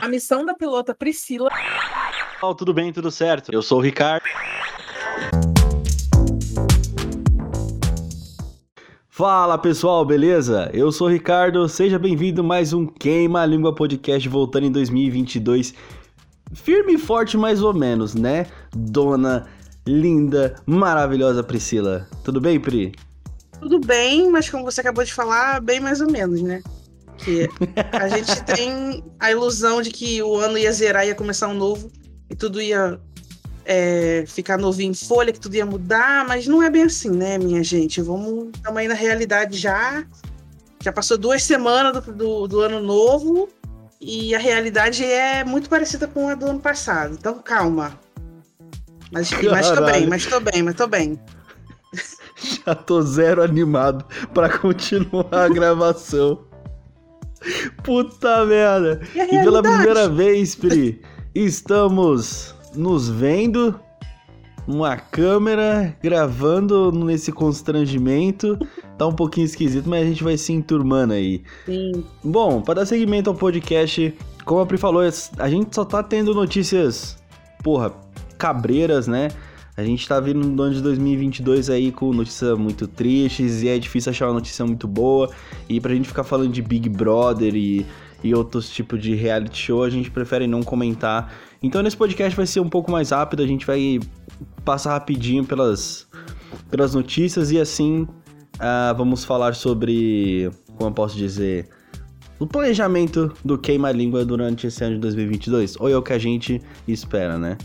A missão da pilota Priscila. Oh, tudo bem, tudo certo. Eu sou o Ricardo. Fala pessoal, beleza? Eu sou o Ricardo, seja bem-vindo a mais um Queima a Língua Podcast voltando em 2022. Firme e forte, mais ou menos, né? Dona linda, maravilhosa Priscila. Tudo bem, Pri? Tudo bem, mas como você acabou de falar, bem mais ou menos, né? Que a gente tem a ilusão de que o ano ia zerar, ia começar um novo e tudo ia é, ficar novinho em folha, que tudo ia mudar, mas não é bem assim, né, minha gente? Vamos também na realidade já. Já passou duas semanas do, do, do ano novo e a realidade é muito parecida com a do ano passado. Então calma. Mas, mas tô bem, mas tô bem, mas tô bem. Já tô zero animado para continuar a gravação. Puta merda! E, e pela primeira vez, Pri, estamos nos vendo uma câmera gravando nesse constrangimento. Tá um pouquinho esquisito, mas a gente vai se enturmando aí. Sim. Bom, para dar seguimento ao podcast, como a Pri falou, a gente só tá tendo notícias, porra, cabreiras, né? A gente tá vindo no ano de 2022 aí com notícias muito tristes e é difícil achar uma notícia muito boa. E pra gente ficar falando de Big Brother e, e outros tipos de reality show, a gente prefere não comentar. Então nesse podcast vai ser um pouco mais rápido, a gente vai passar rapidinho pelas, pelas notícias e assim uh, vamos falar sobre, como eu posso dizer, o planejamento do Queima Língua durante esse ano de 2022. Ou é o que a gente espera, né?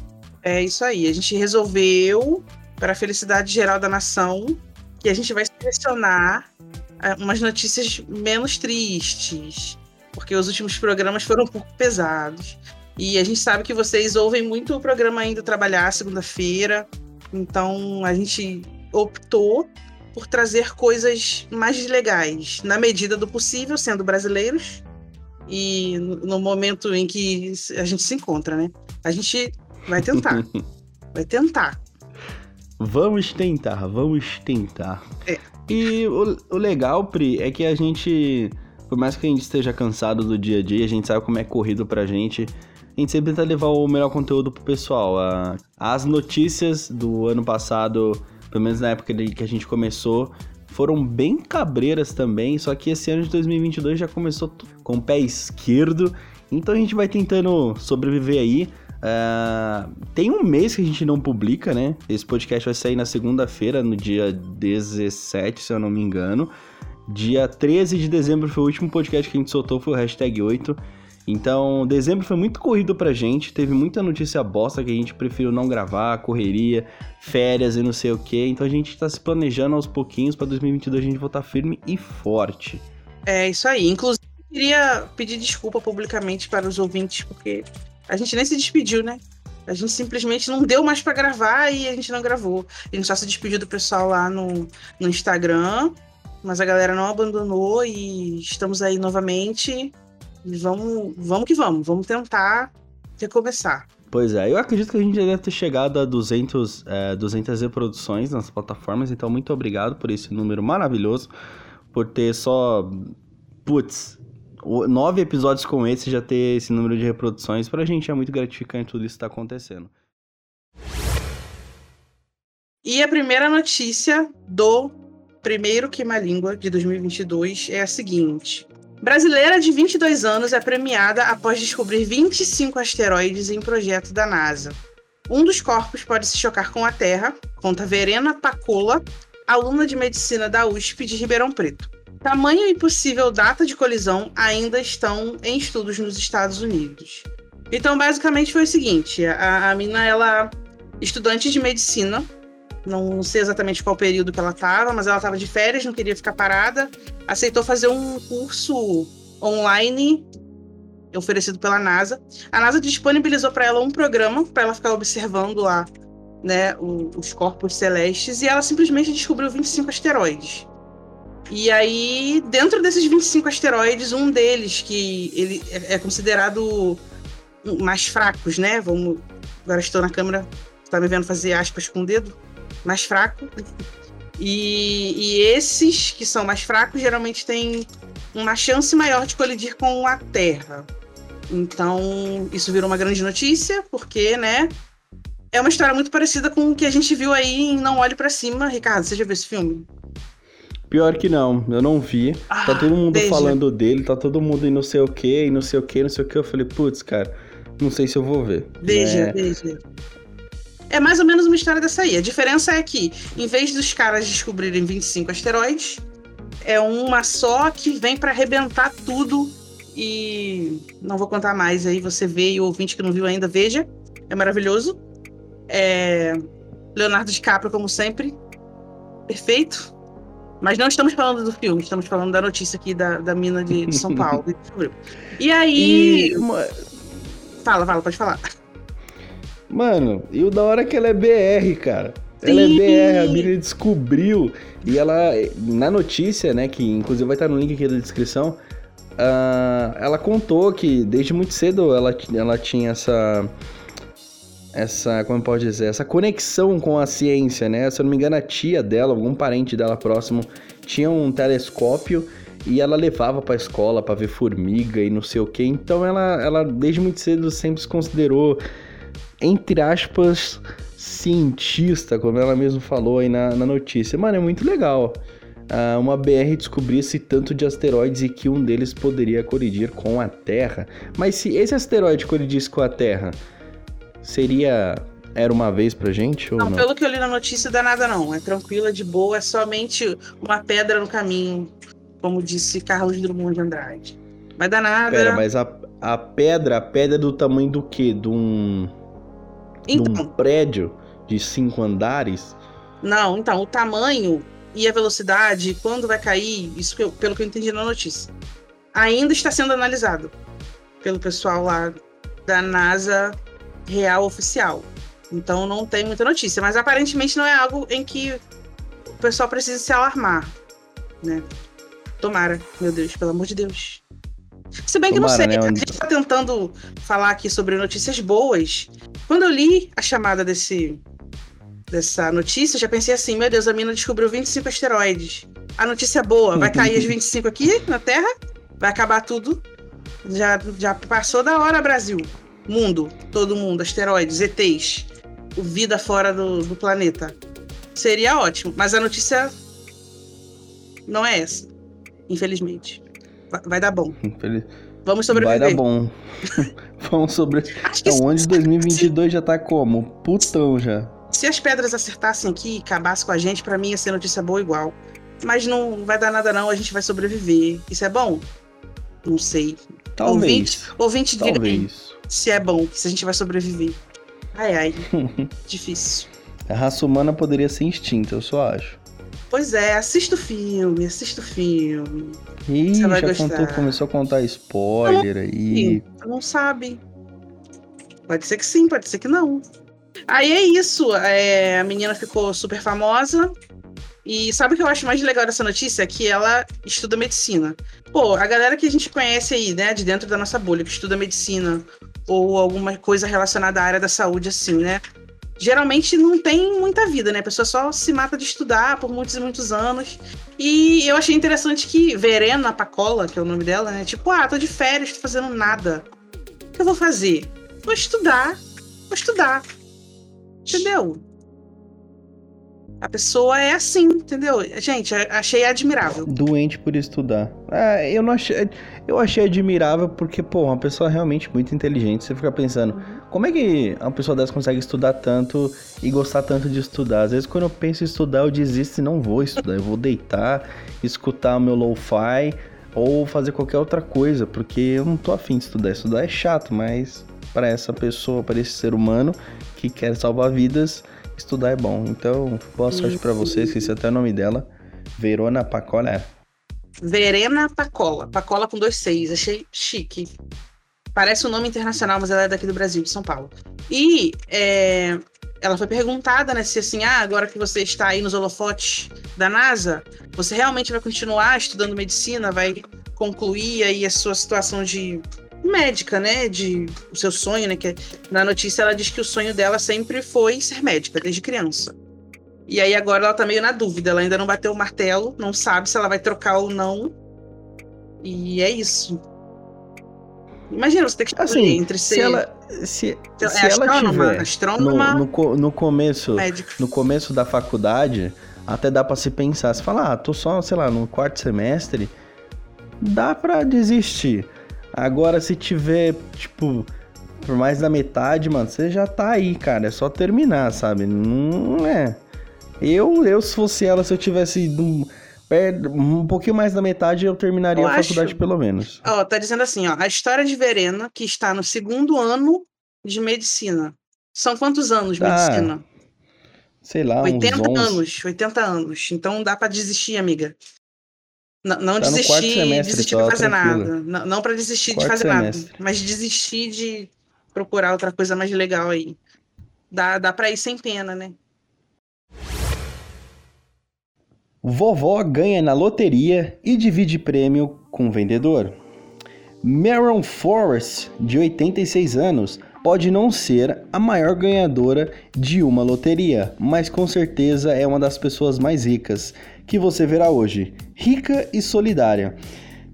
É isso aí. A gente resolveu, para a felicidade geral da nação, que a gente vai selecionar é, umas notícias menos tristes, porque os últimos programas foram um pouco pesados. E a gente sabe que vocês ouvem muito o programa indo trabalhar segunda-feira, então a gente optou por trazer coisas mais legais, na medida do possível, sendo brasileiros e no momento em que a gente se encontra, né? A gente Vai tentar. Vai tentar. Vamos tentar, vamos tentar. É. E o, o, legal, Pri, é que a gente, por mais que a gente esteja cansado do dia a dia, a gente sabe como é corrido pra gente. A gente sempre tenta levar o melhor conteúdo pro pessoal. as notícias do ano passado, pelo menos na época que a gente começou, foram bem cabreiras também. Só que esse ano de 2022 já começou com o pé esquerdo. Então a gente vai tentando sobreviver aí. Uh, tem um mês que a gente não publica, né? Esse podcast vai sair na segunda-feira, no dia 17, se eu não me engano. Dia 13 de dezembro foi o último podcast que a gente soltou, foi o hashtag 8. Então, dezembro foi muito corrido pra gente, teve muita notícia bosta que a gente preferiu não gravar, correria, férias e não sei o que. Então a gente tá se planejando aos pouquinhos para 2022 a gente voltar firme e forte. É isso aí. Inclusive, queria pedir desculpa publicamente para os ouvintes, porque a gente nem se despediu, né? A gente simplesmente não deu mais para gravar e a gente não gravou. A gente só se despediu do pessoal lá no, no Instagram, mas a galera não abandonou e estamos aí novamente. Vamos, vamos que vamos, vamos tentar recomeçar. Pois é, eu acredito que a gente já deve ter chegado a 200, é, 200 reproduções nas plataformas, então muito obrigado por esse número maravilhoso, por ter só, putz, nove episódios com esse já ter esse número de reproduções, pra gente é muito gratificante tudo isso que tá acontecendo. E a primeira notícia do primeiro Queima Língua de 2022 é a seguinte. Brasileira de 22 anos é premiada após descobrir 25 asteroides em projeto da NASA. Um dos corpos pode se chocar com a Terra, conta Verena Pacola, aluna de medicina da USP de Ribeirão Preto. Tamanho e possível data de colisão ainda estão em estudos nos Estados Unidos. Então, basicamente foi o seguinte: a, a mina, ela estudante de medicina, não sei exatamente qual período que ela estava, mas ela estava de férias, não queria ficar parada, aceitou fazer um curso online oferecido pela NASA. A NASA disponibilizou para ela um programa para ela ficar observando lá, né, os corpos celestes e ela simplesmente descobriu 25 asteroides. E aí, dentro desses 25 asteroides, um deles, que ele é, é considerado mais fracos, né? Vamos. Agora estou na câmera, está me vendo fazer aspas com o dedo? Mais fraco. E, e esses que são mais fracos geralmente têm uma chance maior de colidir com a Terra. Então, isso virou uma grande notícia, porque, né? É uma história muito parecida com o que a gente viu aí em Não Olhe para Cima. Ricardo, você já viu esse filme? Pior que não, eu não vi. Tá ah, tá todo mundo veja. falando dele, tá todo mundo em não sei o que, e não sei o que, não sei o que. Eu falei, putz, cara, não sei se eu vou ver. Veja, é... veja. É mais ou menos uma história dessa aí. A diferença é que, em vez dos caras descobrirem 25 asteroides, é uma só que vem para arrebentar tudo. E não vou contar mais aí, você vê e o ouvinte que não viu ainda, veja. É maravilhoso. É... Leonardo DiCaprio, como sempre. Perfeito. Mas não estamos falando do filme, estamos falando da notícia aqui da, da mina de, de São Paulo. e aí. E... Fala, fala, pode falar. Mano, e o da hora é que ela é BR, cara. Sim. Ela é BR, a mina descobriu. E ela, na notícia, né, que inclusive vai estar no link aqui da descrição, uh, ela contou que desde muito cedo ela, ela tinha essa essa, como pode dizer, essa conexão com a ciência, né? Se eu não me engano, a tia dela, algum parente dela próximo, tinha um telescópio e ela levava para a escola para ver formiga e não sei o que. Então ela, ela desde muito cedo sempre se considerou, entre aspas, cientista, como ela mesmo falou aí na, na notícia. Mano, é muito legal. Uh, uma BR descobrisse tanto de asteroides e que um deles poderia colidir com a Terra. Mas se esse asteroide colidisse com a Terra, seria era uma vez pra gente? Ou não, não, pelo que eu li na notícia, dá nada não. É tranquila, de boa, é somente uma pedra no caminho, como disse Carlos Drummond de Andrade. Vai dar nada. Pera, mas a, a pedra, a pedra é do tamanho do quê? De um, então, de um prédio de cinco andares? Não, então, o tamanho e a velocidade, quando vai cair, isso que eu, pelo que eu entendi na notícia, ainda está sendo analisado pelo pessoal lá da NASA real oficial. Então não tem muita notícia, mas aparentemente não é algo em que o pessoal precisa se alarmar, né? Tomara, meu Deus, pelo amor de Deus. Se bem que Tomara, não sei, né? a gente tá tentando falar aqui sobre notícias boas. Quando eu li a chamada desse dessa notícia, já pensei assim, meu Deus, a mina descobriu 25 asteroides. A notícia boa, vai cair as 25 aqui na Terra? Vai acabar tudo? Já, já passou da hora, Brasil mundo, todo mundo, asteroides, ETs, vida fora do, do planeta. Seria ótimo, mas a notícia não é essa, infelizmente. Vai, vai dar bom. Infeliz... Vamos sobreviver. Vai dar bom. Vamos sobreviver. Então, o ano de 2022 já tá como? Putão já. Se as pedras acertassem aqui e acabassem com a gente, para mim ia ser notícia boa igual. Mas não vai dar nada não, a gente vai sobreviver. Isso é bom? Não sei. Talvez. Ouvinte, ouvinte Talvez se é bom, se a gente vai sobreviver. Ai, ai. Difícil. A raça humana poderia ser extinta, eu só acho. Pois é, assista o filme, assista o filme. Ih, já contou, começou a contar spoiler não, aí. Não sabe. Pode ser que sim, pode ser que não. Aí é isso. É, a menina ficou super famosa. E sabe o que eu acho mais legal dessa notícia? É que ela estuda medicina. Pô, a galera que a gente conhece aí, né, de dentro da nossa bolha, que estuda medicina, ou alguma coisa relacionada à área da saúde, assim, né? Geralmente não tem muita vida, né? A pessoa só se mata de estudar por muitos e muitos anos. E eu achei interessante que Verena Pacola, que é o nome dela, né? Tipo, ah, tô de férias, tô fazendo nada. O que eu vou fazer? Vou estudar. Vou estudar. Entendeu? A pessoa é assim, entendeu? Gente, achei admirável. Doente por estudar. É, eu não achei. Eu achei admirável porque, pô, uma pessoa realmente muito inteligente. Você fica pensando, uhum. como é que uma pessoa dessa consegue estudar tanto e gostar tanto de estudar? Às vezes, quando eu penso em estudar, eu desisto e não vou estudar. Eu vou deitar, escutar o meu lo-fi ou fazer qualquer outra coisa, porque eu não tô afim de estudar. Estudar é chato, mas para essa pessoa, para esse ser humano que quer salvar vidas estudar é bom. Então, boa sorte para vocês, esqueci até o nome dela. Verona Pacola. Verena Pacola. Pacola com dois seis. Achei chique. Parece um nome internacional, mas ela é daqui do Brasil, de São Paulo. E é, ela foi perguntada, né, se assim, ah, agora que você está aí nos holofotes da NASA, você realmente vai continuar estudando medicina, vai concluir aí a sua situação de médica, né? De o seu sonho, né? Que na notícia ela diz que o sonho dela sempre foi ser médica, desde criança. E aí agora ela tá meio na dúvida, ela ainda não bateu o martelo, não sabe se ela vai trocar ou não. E é isso. Imagina você ter que escolher Assim, entre se ser. ela, se, é se ela astrônoma, tiver astrônoma, no, no, no começo, médico. no começo da faculdade, até dá pra se pensar. Se falar, ah, tô só, sei lá, no quarto semestre, dá pra desistir. Agora, se tiver, tipo, por mais da metade, mano, você já tá aí, cara. É só terminar, sabe? Não é. Eu, eu se fosse ela, se eu tivesse um, um pouquinho mais da metade, eu terminaria Eu a acho- faculdade pelo menos. Ó, tá dizendo assim, ó, a história de Verena, que está no segundo ano de medicina. São quantos anos de Tá, medicina? Sei lá, 80 uns 11. anos, 80 anos. Então dá pra desistir, amiga. N- não Tá desistir, desistir de fazer tranquilo. nada. Não, não para desistir de Quarto fazer semestre. nada, mas desistir de procurar outra coisa mais legal aí. Dá, dá pra ir sem pena, né? Vovó ganha na loteria e divide prêmio com o vendedor. Marion Forrest, de 86 anos, pode não ser a maior ganhadora de uma loteria, mas com certeza é uma das pessoas mais ricas que você verá hoje. Rica e solidária.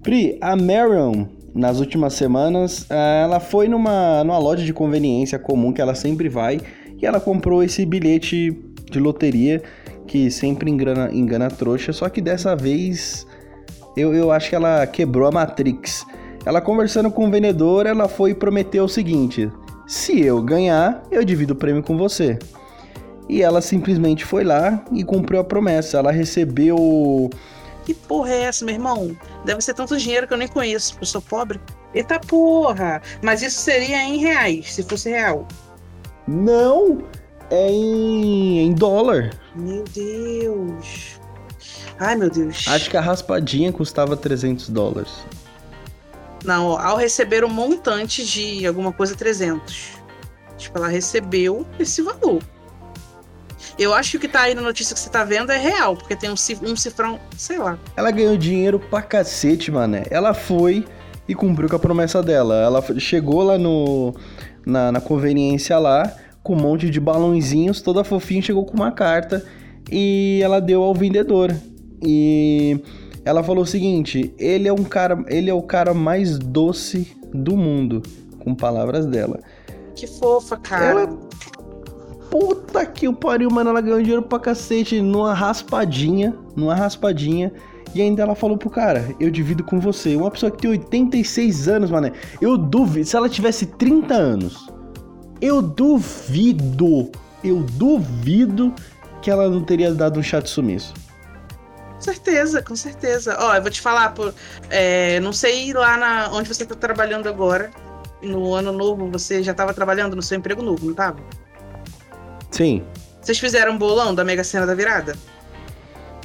Pri, a Marion, nas últimas semanas, ela foi numa, numa loja de conveniência comum que ela sempre vai e ela comprou esse bilhete de loteria que sempre engana, engana trouxa, só que dessa vez eu, eu acho que ela quebrou a Matrix. Ela conversando com o vendedor, ela foi e prometeu o seguinte: se eu ganhar, eu divido o prêmio com você. E ela simplesmente foi lá e cumpriu a promessa. Ela recebeu. Que porra é essa, meu irmão? Deve ser tanto dinheiro que eu nem conheço, porque eu sou pobre. Eita porra! Mas isso seria em reais, se fosse real. Não! É em, em dólar. Meu Deus. Ai, meu Deus. Acho que a raspadinha custava 300 dólares. Não, ao receber um montante de alguma coisa 300. Tipo, ela recebeu esse valor. Eu acho que o que tá aí na notícia que você tá vendo é real, porque tem um, um cifrão, sei lá. Ela ganhou dinheiro pra cacete, mané. Ela foi e cumpriu com a promessa dela. Ela chegou lá no na, na conveniência lá, com um monte de balãozinhos, toda fofinha, chegou com uma carta e ela deu ao vendedor. E ela falou o seguinte: ele é um cara, ele é o cara mais doce do mundo, com palavras dela. Que fofa, cara. Ela- Puta que o pariu, mano. Ela ganhou dinheiro pra cacete numa raspadinha. Numa raspadinha. E ainda ela falou pro cara: Eu divido com você. Uma pessoa que tem 86 anos, mano. Eu duvido. Se ela tivesse 30 anos, eu duvido. Eu duvido que ela não teria dado um chat sumiço. Com certeza, com certeza. Ó, eu vou te falar, por, é, não sei lá na, onde você tá trabalhando agora. No ano novo, você já tava trabalhando no seu emprego novo, não tava? Sim. Vocês fizeram um bolão da Mega Sena da virada?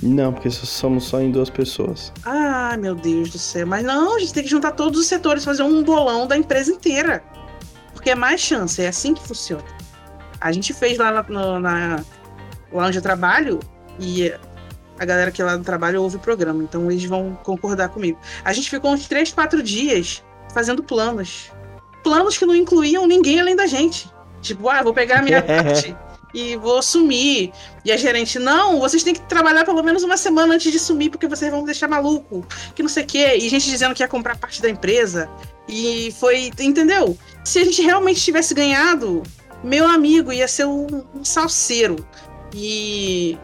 Não, porque somos só em duas pessoas. Ai, meu Deus do céu. Mas não, a gente tem que juntar todos os setores, fazer um bolão da empresa inteira. Porque é mais chance, é assim que funciona. A gente fez lá, na, no- na- lá onde eu trabalho e a galera que é lá do trabalho ouve o programa, então eles vão concordar comigo. A gente ficou uns três, quatro dias fazendo planos. Planos que não incluíam ninguém além da gente. Tipo, ah, vou pegar a minha parte e vou sumir. E a gerente, não, vocês têm que trabalhar pelo menos uma semana antes de sumir, porque vocês vão me deixar maluco. Que não sei o quê. E gente dizendo que ia comprar parte da empresa. E foi. Entendeu? Se a gente realmente tivesse ganhado, meu amigo ia ser um, um salseiro. E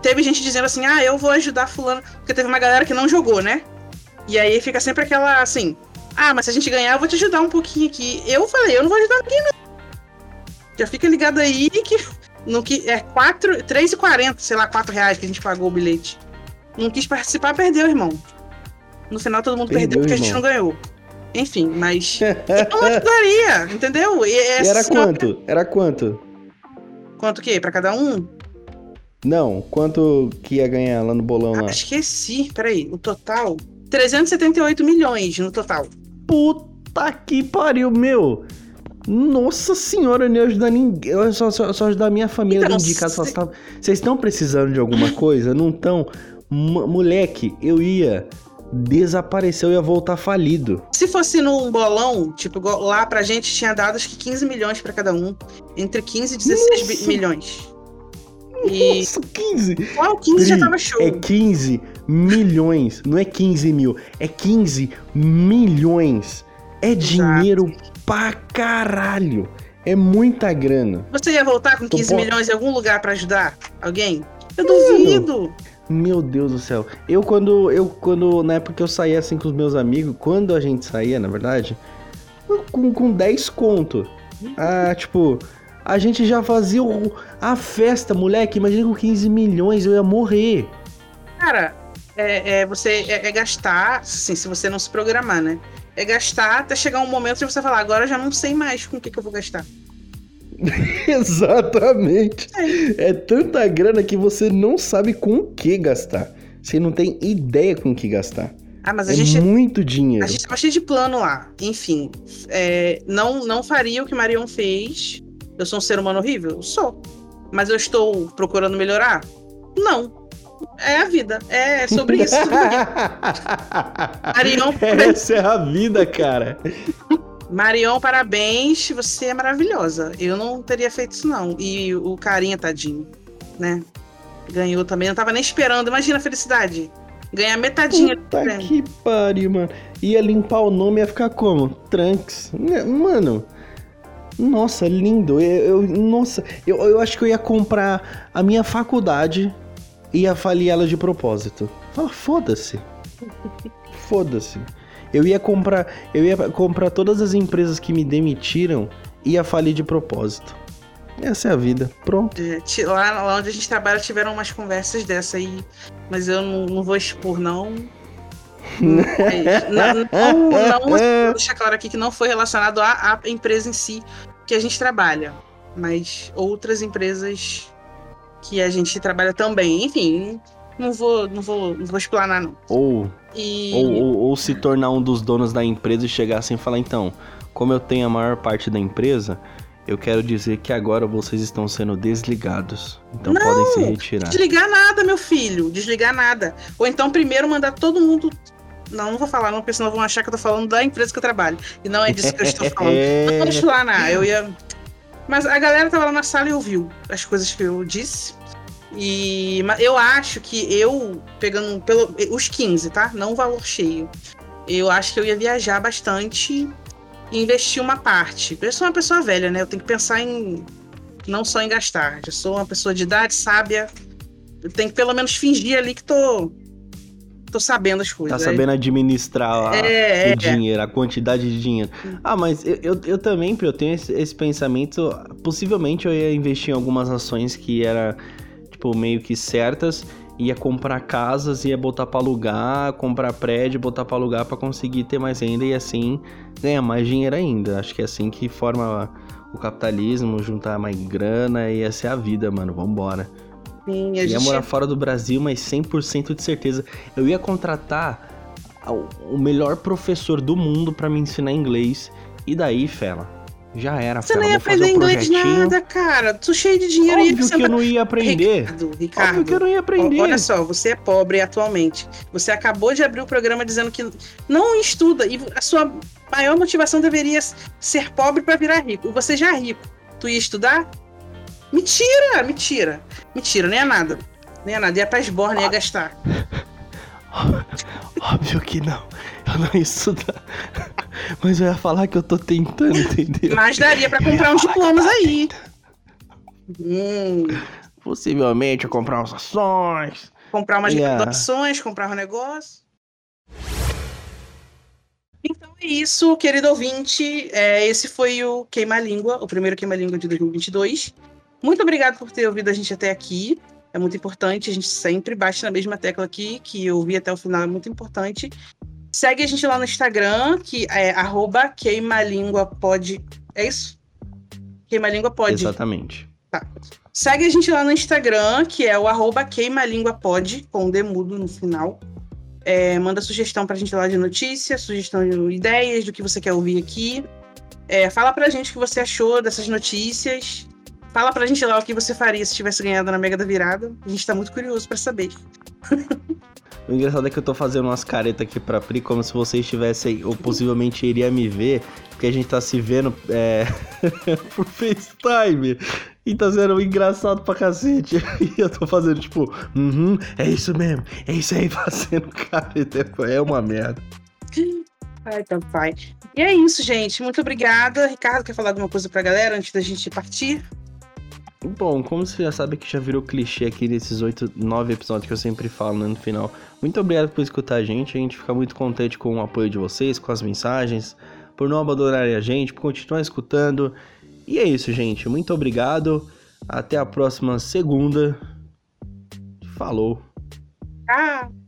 teve gente dizendo assim: ah, eu vou ajudar Fulano. Porque teve uma galera que não jogou, né? E aí fica sempre aquela assim: ah, mas se a gente ganhar, eu vou te ajudar um pouquinho aqui. Eu falei: eu não vou ajudar ninguém, não. Já fica ligado aí que no que é 4, 3,40, sei lá, 4 reais que a gente pagou o bilhete. Não quis participar, perdeu, irmão. No final todo mundo perdeu, Perdeu, porque a gente irmão. não ganhou. Enfim, mas eu não ajudaria, entendeu? E E essa era senhora- quanto? Era quanto? Quanto o quê? Pra cada um? Não, quanto que ia ganhar lá no bolão Ah, lá? esqueci. Peraí, o total. 378 milhões no total. Puta que pariu, meu! Nossa senhora, eu não ia ajudar ninguém. Eu só, só, só ajudar a minha família Então, dentro de casa. Vocês estão precisando de alguma coisa? Não estão? Moleque, eu ia desaparecer, eu ia voltar falido. Se fosse num bolão, tipo, lá pra gente tinha dado acho que 15 milhões pra cada um. Entre 15 e 16 bi- Nossa. milhões. E Nossa, 15! qual 15 já Pri, tava show. É 15 milhões, não é 15 mil, é 15 milhões É dinheiro pra caralho. É muita grana. Você ia voltar com Tu 15 pode- milhões em algum lugar pra ajudar alguém? Eu duvido. Meu Deus do céu. Eu quando eu quando na época que eu saía assim com os meus amigos, quando a gente saía, na verdade, com, com 10 conto. Ah, tipo, a gente já fazia o- a festa, moleque. Imagina com 15 milhões, eu ia morrer. Cara, é, é você é, é gastar, assim, se você não se programar, né? É gastar até chegar um momento de você falar, agora eu já não sei mais com o que, que eu vou gastar. Exatamente. É tanta grana que você não sabe com o que gastar. Você não tem ideia com o que gastar. Ah, mas a É gente. muito dinheiro. A gente tava cheio de plano lá. Enfim, é, não, não faria o que Marion fez. Eu sou um ser humano horrível? Sou. Mas eu estou procurando melhorar? Não. É a vida. É sobre isso. Marion, Essa é a vida, cara. Marion, parabéns. Você é maravilhosa. Eu não teria feito isso, não. E o carinha, tadinho, né? Ganhou também. Não tava nem esperando. Imagina a felicidade. Ganhar metadinha Puta que pariu, mano. Ia limpar o nome e ia ficar como? Trunks. Né, Mano. Nossa, lindo. Eu, eu- nossa, eu, eu acho que eu ia comprar a minha faculdade e ia falir ela de propósito. Ah, foda-se. Foda-se. Eu ia comprar, eu ia comprar todas as empresas que me demitiram e ia falir de propósito. Essa é a vida. Pronto. É, Lá, lá onde a gente trabalha tiveram umas conversas dessa aí, mas eu não, não vou expor, não. Mas, não, não, não, vou deixar claro aqui que não foi relacionado à, à empresa em si que a gente trabalha, mas outras empresas que a gente trabalha também. Enfim, não vou, não vou, não vou explanar, não. Ou E Ou, ou- ou se tornar um dos donos da empresa e chegar assim e falar, então, como eu tenho a maior parte da empresa, eu quero dizer que agora vocês estão sendo desligados. Então Não! podem se retirar. desligar nada, meu filho, desligar nada. Ou então primeiro mandar todo mundo. Não, não vou falar, não, porque senão vão achar que eu tô falando da empresa que eu trabalho. E não é disso que eu estou falando. Não vou explanar, eu ia. Mas a galera tava lá na sala e ouviu as coisas que eu disse. E eu acho que eu, pegando pelo, os 15, tá? Não o valor cheio. Eu acho que eu ia viajar bastante e investir uma parte. Eu sou uma pessoa velha, né? Eu tenho que pensar em. Não só em gastar. Já sou uma pessoa de idade sábia. Eu tenho que pelo menos fingir ali que tô. Tô sabendo as Tá coisas. sabendo administrar a- É, é. o dinheiro, a quantidade de dinheiro. Ah, mas eu, eu, eu também, eu tenho esse, esse pensamento. Possivelmente eu ia investir em algumas ações que era, tipo, meio que certas. Ia comprar casas, ia botar pra alugar, comprar prédio, botar pra alugar pra conseguir ter mais renda e assim ganhar mais dinheiro ainda. Acho que é assim que forma o capitalismo, juntar mais grana e essa é a vida, mano. Vambora. Sim, a Ia gente- morar fora do Brasil, mas 100% de certeza. Eu ia contratar o- melhor professor do mundo pra me ensinar inglês. E daí, fela, já era, Você não ia aprender um inglês nada, cara. Tu cheio de dinheiro e Óbvio que eu não ia aprender. Ricardo, Óbvio Ricardo. que eu não ia aprender. Olha só, você é pobre atualmente. Você acabou de abrir o programa dizendo que não estuda e a sua maior motivação deveria ser pobre para virar rico. E você já é rico. Tu ia estudar? Mentira, mentira. Mentira, nem é nada. Nem é nada. Ia pra esborne, ia gastar. Óbvio que não. Eu não ia estudar. Mas eu ia falar que eu tô tentando, entendeu? Mas daria pra comprar uns diplomas aí. Hum, Possivelmente eu comprar umas ações. comprar umas Yeah. graduações, comprar um negócio. Então é isso, querido ouvinte. É, esse foi o Queima Língua, o primeiro Queima Língua de 2022. Muito obrigado por ter ouvido a gente até aqui. É muito importante, a gente sempre bate na mesma tecla aqui, que ouvir até o final é muito importante. Segue a gente lá no Instagram, que é arroba queimalínguapod. É isso? Queimalínguapod. Exatamente. Segue a gente lá no Instagram, que é o arroba queimalínguapod, com o demudo no final. É, manda sugestão pra gente lá de notícia, sugestão de ideias do que você quer ouvir aqui. É, fala pra gente o que você achou dessas notícias. Fala pra gente lá o que você faria se tivesse ganhado na Mega da Virada. A gente tá muito curioso pra saber. O engraçado é que eu tô fazendo umas caretas aqui pra Pri, como se vocês estivessem, ou possivelmente iria me ver, porque a gente tá se vendo é, por FaceTime. E tá sendo engraçado pra cacete. E eu tô fazendo, tipo, uhum, é isso mesmo, é isso aí, fazendo careta. É uma merda. Ai, papai. E é isso, gente. Muito obrigada. Ricardo, quer falar alguma coisa pra galera antes da gente partir? Bom, como você já sabe que já virou clichê aqui desses oito, nove episódios que eu sempre falo né, no final. Muito obrigado por escutar a gente. A gente fica muito contente com o apoio de vocês, com as mensagens, por não abandonarem a gente, por continuar escutando. E é isso, gente. Muito obrigado. Até a próxima segunda. Falou. Tchau.